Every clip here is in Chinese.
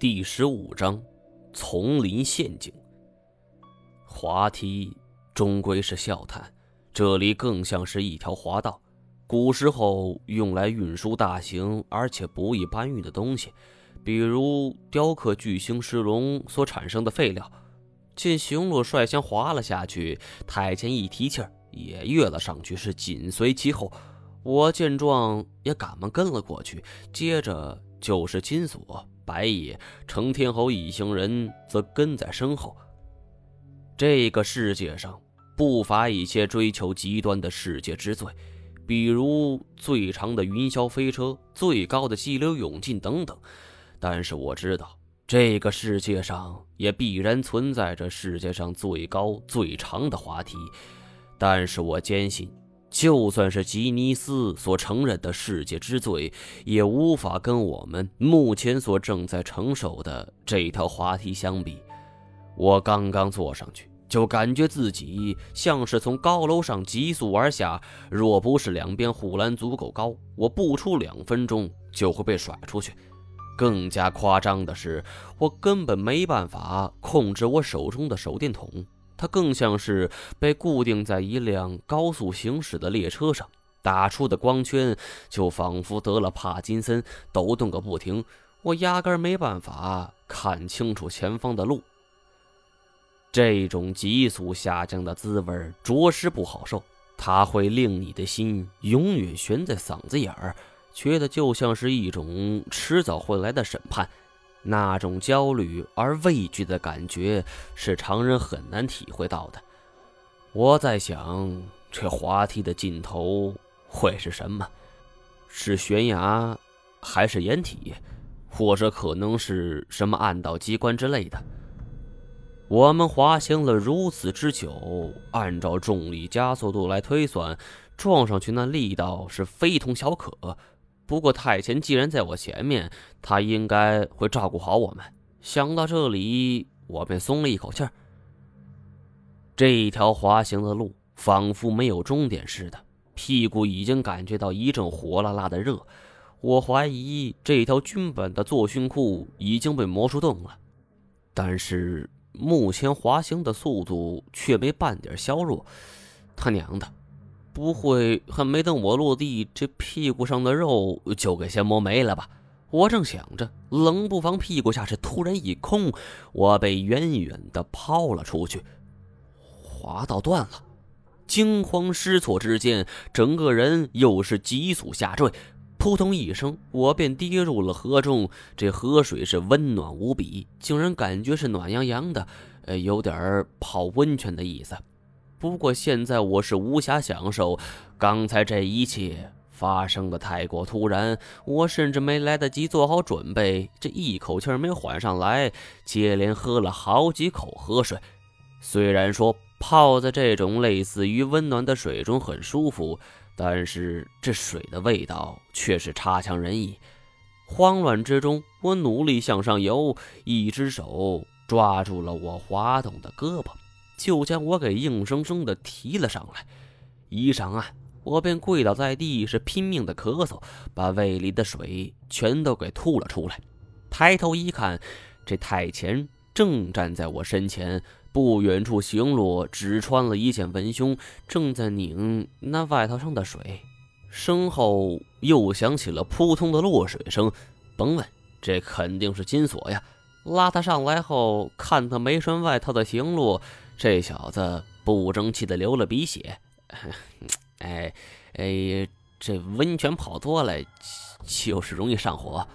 第十五章，丛林陷阱。滑梯终归是笑谈，这里更像是一条滑道。古时候用来运输大型而且不易搬运的东西，比如雕刻巨型石龙所产生的废料。见行路率先滑了下去，太监一提气儿也跃了上去，是紧随其后。我见状也赶忙跟了过去，接着就是金锁。白夜、程天侯一行人则跟在身后。这个世界上不乏一些追求极端的世界之最，比如最长的云霄飞车、最高的激流勇进等等。但是我知道，这个世界上也必然存在着世界上最高最长的滑梯。但是我坚信。就算是吉尼斯所承认的世界之最，也无法跟我们目前所正在承受的这条滑梯相比。我刚刚坐上去，就感觉自己像是从高楼上急速而下。若不是两边护栏足够高，我不出两分钟就会被甩出去。更加夸张的是，我根本没办法控制我手中的手电筒。它更像是被固定在一辆高速行驶的列车上，打出的光圈就仿佛得了帕金森，抖动个不停。我压根没办法看清楚前方的路。这种急速下降的滋味着实不好受，它会令你的心永远悬在嗓子眼儿，觉得就像是一种迟早会来的审判。那种焦虑而畏惧的感觉是常人很难体会到的。我在想，这滑梯的尽头会是什么？是悬崖，还是掩体，或者可能是什么暗道机关之类的？我们滑行了如此之久，按照重力加速度来推算，撞上去那力道是非同小可。不过太前既然在我前面，他应该会照顾好我们。想到这里，我便松了一口气儿。这一条滑行的路仿佛没有终点似的，屁股已经感觉到一阵火辣辣的热。我怀疑这条军本的作训裤已经被磨出洞了，但是目前滑行的速度却没半点削弱。他娘的！不会还没等我落地，这屁股上的肉就给先磨没了吧？我正想着，冷不防屁股下是突然一空，我被远远的抛了出去，滑道断了。惊慌失措之间，整个人又是急速下坠，扑通一声，我便跌入了河中。这河水是温暖无比，竟然感觉是暖洋洋的，呃，有点泡温泉的意思。不过现在我是无暇享受，刚才这一切发生的太过突然，我甚至没来得及做好准备，这一口气没缓上来，接连喝了好几口河水。虽然说泡在这种类似于温暖的水中很舒服，但是这水的味道却是差强人意。慌乱之中，我努力向上游，一只手抓住了我滑动的胳膊。就将我给硬生生的提了上来，一上岸，我便跪倒在地，是拼命的咳嗽，把胃里的水全都给吐了出来。抬头一看，这太前正站在我身前，不远处行路只穿了一件文胸，正在拧那外套上的水。身后又响起了扑通的落水声，甭问，这肯定是金锁呀！拉他上来后，看他没穿外套的行路。这小子不争气的流了鼻血，哎哎，这温泉泡多了就是容易上火。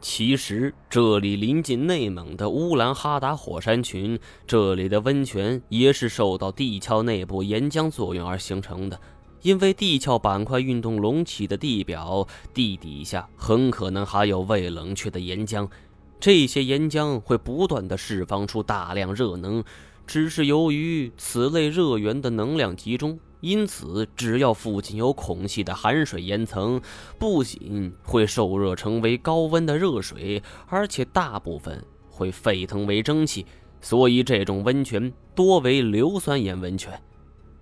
其实这里临近内蒙的乌兰哈达火山群，这里的温泉也是受到地壳内部岩浆作用而形成的。因为地壳板块运动隆起的地表，地底下很可能还有未冷却的岩浆，这些岩浆会不断的释放出大量热能。只是由于此类热源的能量集中，因此只要附近有孔隙的含水岩层，不仅会受热成为高温的热水，而且大部分会沸腾为蒸汽。所以这种温泉多为硫酸盐温泉。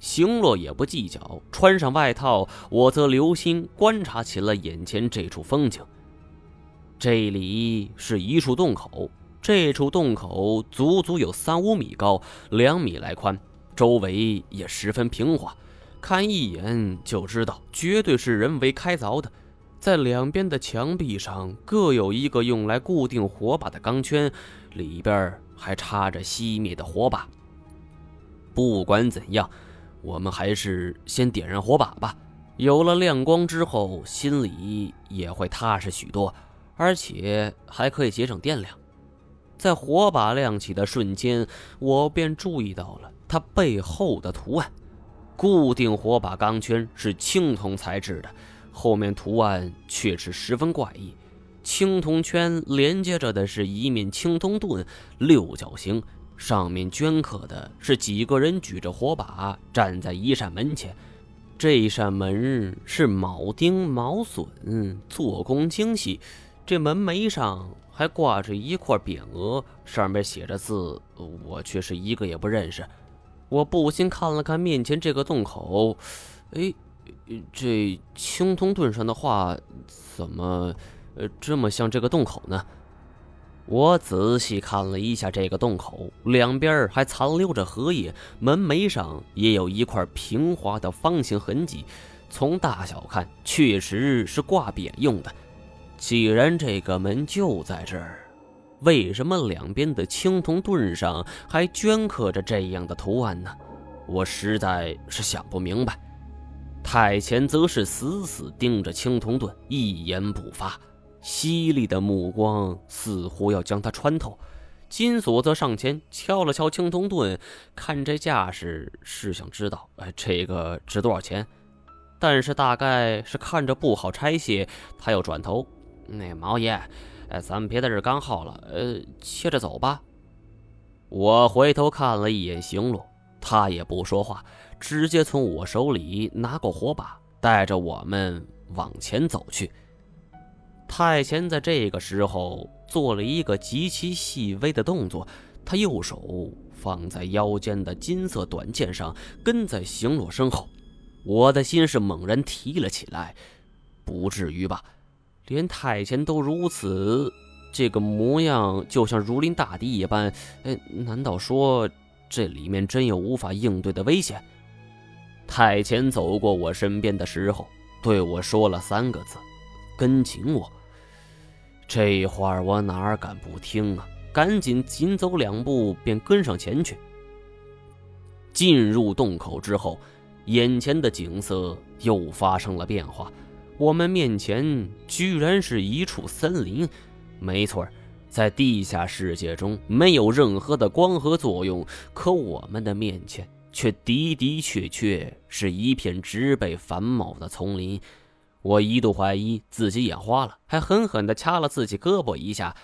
行洛也不计较，穿上外套，我则留心观察起了眼前这处风景。这里是一处洞口。这处洞口足足有三五米高，两米来宽，周围也十分平滑，看一眼就知道绝对是人为开凿的。在两边的墙壁上各有一个用来固定火把的钢圈，里边还插着熄灭的火把。不管怎样，我们还是先点燃火把吧。有了亮光之后，心里也会踏实许多，而且还可以节省电量。在火把亮起的瞬间，我便注意到了它背后的图案。固定火把钢圈是青铜材质的。后面图案却是十分怪异，青铜圈连接着的是一面青铜盾，六角形，上面镌刻的是几个人举着火把站在一扇门前。这一扇门是铆钉铆榫，做工精细。这门楣上还挂着一块匾额，上面写着字，我却是一个也不认识。我不禁看了看面前这个洞口，哎。这青铜盾上的画怎么，呃，这么像这个洞口呢？我仔细看了一下这个洞口，两边还残留着荷叶，门楣上也有一块平滑的方形痕迹。从大小看，确实是挂匾用的。既然这个门就在这儿，为什么两边的青铜盾上还镌刻着这样的图案呢？我实在是想不明白。太前则是死死盯着青铜盾，一言不发，犀利的目光似乎要将他穿透。金锁则上前敲了敲青铜盾，看这架势是想知道，哎，这个值多少钱？但是大概是看着不好拆卸，他又转头：“那毛爷，哎，咱们别在这干耗了，呃，接着走吧。”我回头看了一眼行路，他也不说话。直接从我手里拿过火把，带着我们往前走去。太前在这个时候做了一个极其细微的动作，他右手放在腰间的金色短剑上，跟在行洛身后。我的心是猛然提了起来，不至于吧？连太前都如此，这个模样就像如临大敌一般。哎，难道说这里面真有无法应对的危险？太前走过我身边的时候，对我说了三个字：“跟紧我。”这话我哪敢不听啊！赶紧紧走两步，便跟上前去。进入洞口之后，眼前的景色又发生了变化。我们面前居然是一处森林。没错，在地下世界中没有任何的光合作用，可我们的面前……却的的确确是一片植被繁茂的丛林，我一度怀疑自己眼花了，还狠狠地掐了自己胳膊一下，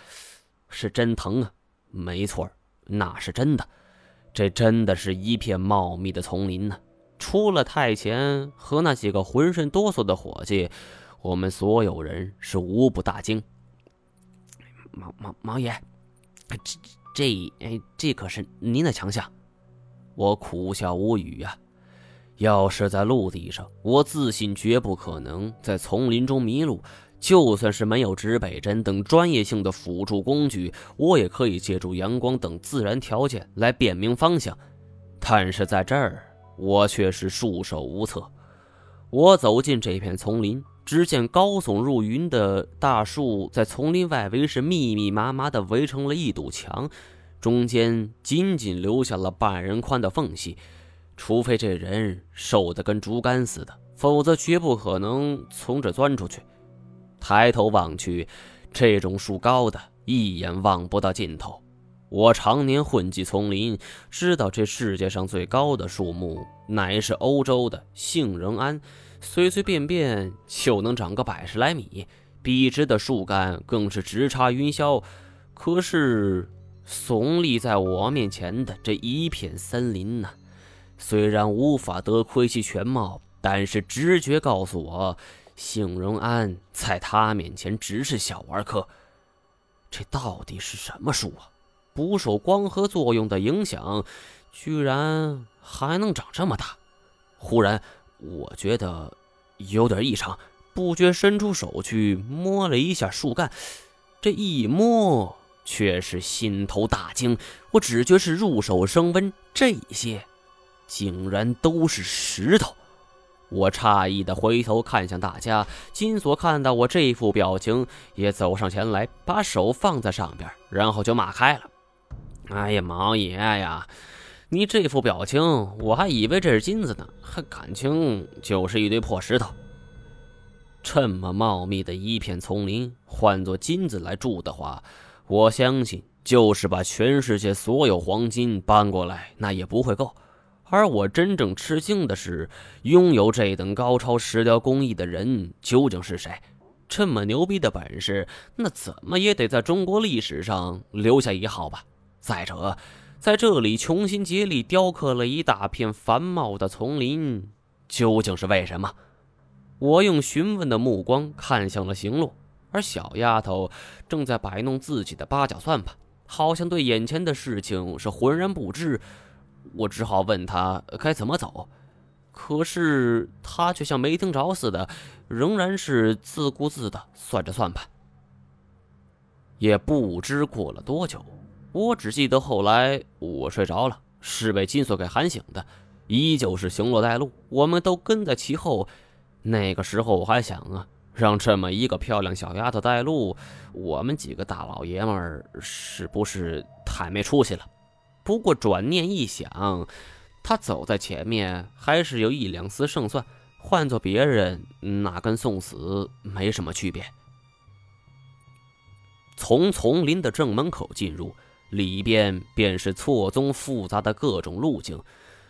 是真疼啊！没错，那是真的，这真的是一片茂密的丛林呢。除了太前和那几个浑身哆嗦的伙计，我们所有人是无不大惊。毛毛毛爷，这这哎，这可是您的强项。我苦笑无语呀！要是在陆地上，我自信绝不可能在丛林中迷路。就算是没有指北针等专业性的辅助工具，我也可以借助阳光等自然条件来辨明方向。但是在这儿，我却是束手无策。我走进这片丛林，只见高耸入云的大树在丛林外围是密密麻麻的围成了一堵墙。中间仅仅留下了半人宽的缝隙，除非这人瘦得跟竹竿似的，否则绝不可能从这钻出去。抬头望去，这种树高的一眼望不到尽头。我常年混迹丛林，知道这世界上最高的树木乃是欧洲的杏仁桉，随随便便就能长个百十来米，笔直的树干更是直插云霄。可是。耸立在我面前的这一片森林呢，虽然无法得窥其全貌，但是直觉告诉我，杏仁桉在他面前只是小儿科。这到底是什么树啊？不受光合作用的影响，居然还能长这么大！忽然，我觉得有点异常，不觉伸出手去摸了一下树干，这一摸。却是心头大惊。我只觉是入手升温，这些竟然都是石头。我诧异的回头看向大家，金锁看到我这副表情，也走上前来，把手放在上边，然后就骂开了：“哎呀，毛爷呀，你这副表情，我还以为这是金子呢，还感情就是一堆破石头。这么茂密的一片丛林，换做金子来住的话，我相信就是把全世界所有黄金搬过来，那也不会够。”而我真正吃惊的是，拥有这等高超石雕工艺的人究竟是谁？这么牛逼的本事，那怎么也得在中国历史上留下一号吧？再者，在这里穷心竭力雕刻了一大片繁茂的丛林，究竟是为什么？我用询问的目光看向了行路，而小丫头正在摆弄自己的八角算盘，好像对眼前的事情是浑然不知。我只好问她该怎么走，可是她却像没听着似的，仍然是自顾自的算着算盘。也不知过了多久，我只记得后来我睡着了，是被金锁给喊醒的，依旧是行落带路，我们都跟在其后。那个时候我还想啊，让这么一个漂亮小丫头带路，我们几个大老爷们儿是不是太没出息了？不过转念一想，他走在前面还是有一两丝胜算。换做别人，那跟送死没什么区别。从丛林的正门口进入，里边便是错综复杂的各种路径。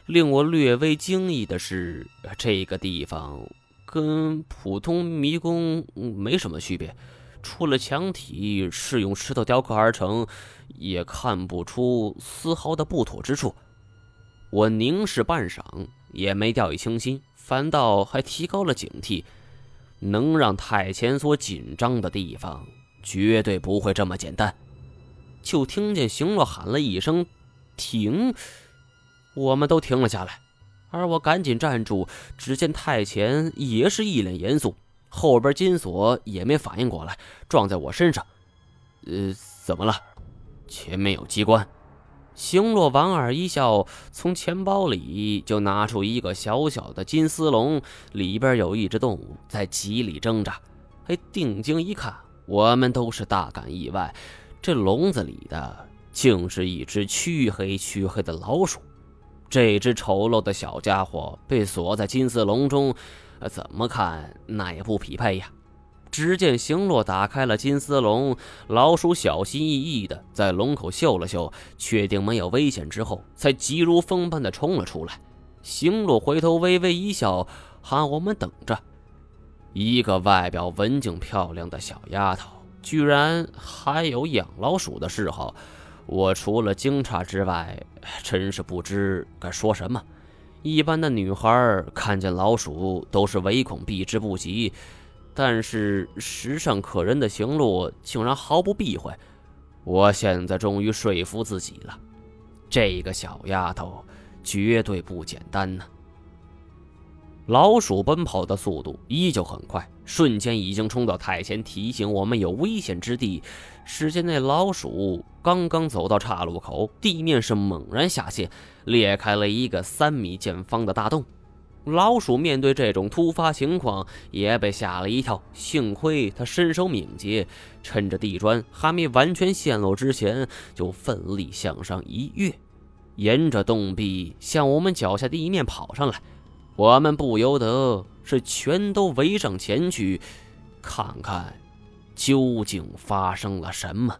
令我略微惊异的是，这个地方跟普通迷宫没什么区别。除了墙体是用石头雕刻而成，也看不出丝毫的不妥之处。我凝视半晌，也没掉以轻心，反倒还提高了警惕。能让太前所紧张的地方，绝对不会这么简单。就听见行洛喊了一声“停”，我们都停了下来，而我赶紧站住。只见太前也是一脸严肃。后边金锁也没反应过来，撞在我身上。呃，怎么了？前面有机关。星落莞尔一笑，从钱包里就拿出一个小小的金丝笼，里边有一只动物在极力挣扎。哎，定睛一看，我们都是大感意外，这笼子里的竟是一只黢黑黢黑的老鼠。这只丑陋的小家伙被锁在金丝笼中。怎么看那也不匹配呀！只见行洛打开了金丝笼，老鼠小心翼翼地在笼口嗅了嗅，确定没有危险之后，才急如风般地冲了出来。行洛回头微微一笑，喊我们等着。一个外表文静漂亮的小丫头，居然还有养老鼠的嗜好，我除了惊诧之外，真是不知该说什么。一般的女孩看见老鼠都是唯恐避之不及，但是时尚可人的行路竟然毫不避讳。我现在终于说服自己了，这个小丫头绝对不简单呢。老鼠奔跑的速度依旧很快，瞬间已经冲到太前，提醒我们有危险之地。只见那老鼠刚刚走到岔路口，地面是猛然下陷，裂开了一个三米见方的大洞。老鼠面对这种突发情况，也被吓了一跳。幸亏它身手敏捷，趁着地砖还没完全陷落之前，就奋力向上一跃，沿着洞壁向我们脚下地面跑上来。我们不由得是全都围上前去，看看究竟发生了什么。